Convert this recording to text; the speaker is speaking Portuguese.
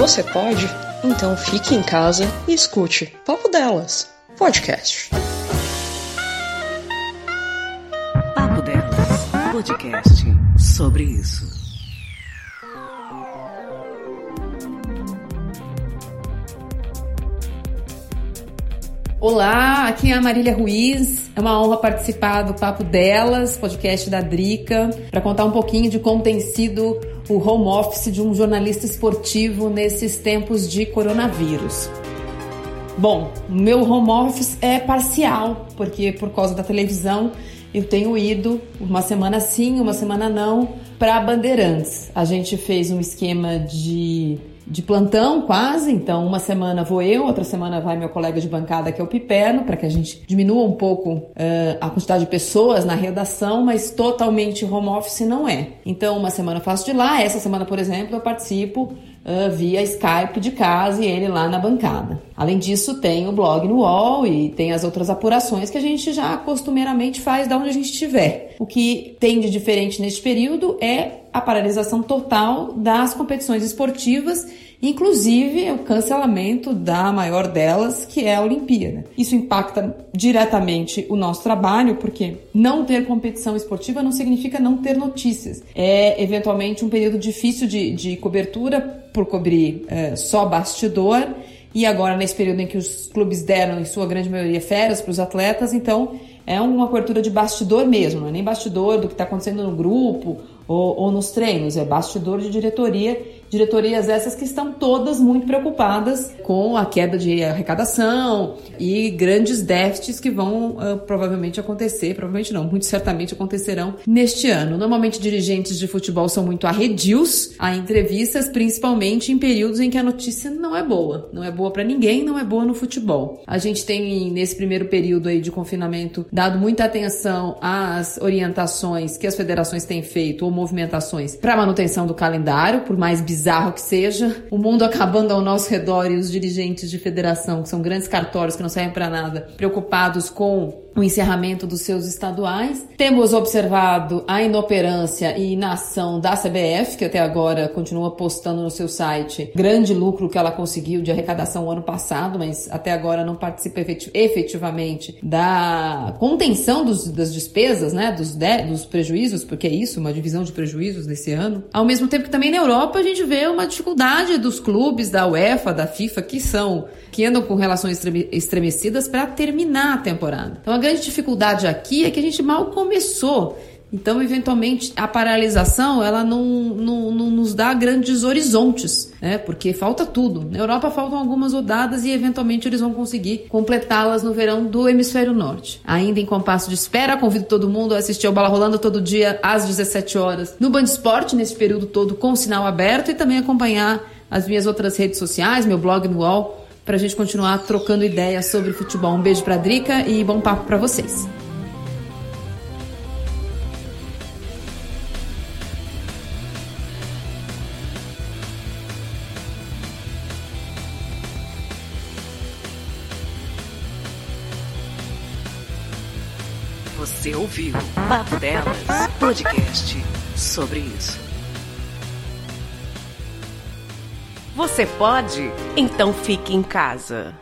Você pode? Então fique em casa e escute Papo Delas, podcast. Papo Delas, podcast sobre isso. Olá, aqui é a Marília Ruiz. É uma honra participar do Papo Delas, podcast da Drica, para contar um pouquinho de como tem sido o home office de um jornalista esportivo nesses tempos de coronavírus. Bom, meu home office é parcial, porque por causa da televisão eu tenho ido uma semana sim, uma semana não, para Bandeirantes. A gente fez um esquema de de plantão quase, então uma semana vou eu, outra semana vai meu colega de bancada que é o Piperno, para que a gente diminua um pouco uh, a quantidade de pessoas na redação, mas totalmente home office não é. Então uma semana eu faço de lá, essa semana, por exemplo, eu participo uh, via Skype de casa e ele lá na bancada. Além disso, tem o blog no UOL e tem as outras apurações que a gente já costumeiramente faz da onde a gente estiver. O que tem de diferente neste período é a paralisação total das competições esportivas, inclusive o cancelamento da maior delas, que é a Olimpíada. Isso impacta diretamente o nosso trabalho, porque não ter competição esportiva não significa não ter notícias. É eventualmente um período difícil de, de cobertura por cobrir é, só bastidor. E agora, nesse período em que os clubes deram, em sua grande maioria, férias para os atletas, então é uma cobertura de bastidor mesmo, não é nem bastidor do que está acontecendo no grupo ou, ou nos treinos, é bastidor de diretoria, diretorias essas que estão todas muito preocupadas com a queda de arrecadação e grandes déficits que vão uh, provavelmente acontecer, provavelmente não, muito certamente acontecerão neste ano. Normalmente dirigentes de futebol são muito arredios a entrevistas, principalmente em períodos em que a notícia não é boa, não é boa para ninguém, não é boa no futebol. A gente tem nesse primeiro período aí de confinamento dado muita atenção às orientações que as federações têm feito ou movimentações para manutenção do calendário, por mais bizarro que seja. O mundo acabando ao nosso redor e os dirigentes de federação, que são grandes cartórios que não servem para nada, preocupados com o encerramento dos seus estaduais. Temos observado a inoperância e inação da CBF, que até agora continua postando no seu site grande lucro que ela conseguiu de arrecadação ano passado, mas até agora não participa efetivamente da contenção dos, das despesas, né, dos, de, dos prejuízos, porque é isso, uma divisão de prejuízos nesse ano. Ao mesmo tempo que também na Europa a gente vê uma dificuldade dos clubes da UEFA, da FIFA, que são que andam com relações estremecidas para terminar a temporada. Então a grande dificuldade aqui é que a gente mal começou. Então, eventualmente, a paralisação ela não, não, não, nos dá grandes horizontes, né? Porque falta tudo. Na Europa faltam algumas rodadas e, eventualmente, eles vão conseguir completá-las no verão do hemisfério norte. Ainda em compasso de espera, convido todo mundo a assistir ao Bala Rolando todo dia às 17 horas no Band Esporte, nesse período todo com o sinal aberto, e também acompanhar as minhas outras redes sociais, meu blog no UOL, para a gente continuar trocando ideias sobre futebol. Um beijo para a Drica e bom papo para vocês. Você ouviu Papo Delas, podcast sobre isso. Você pode? Então fique em casa.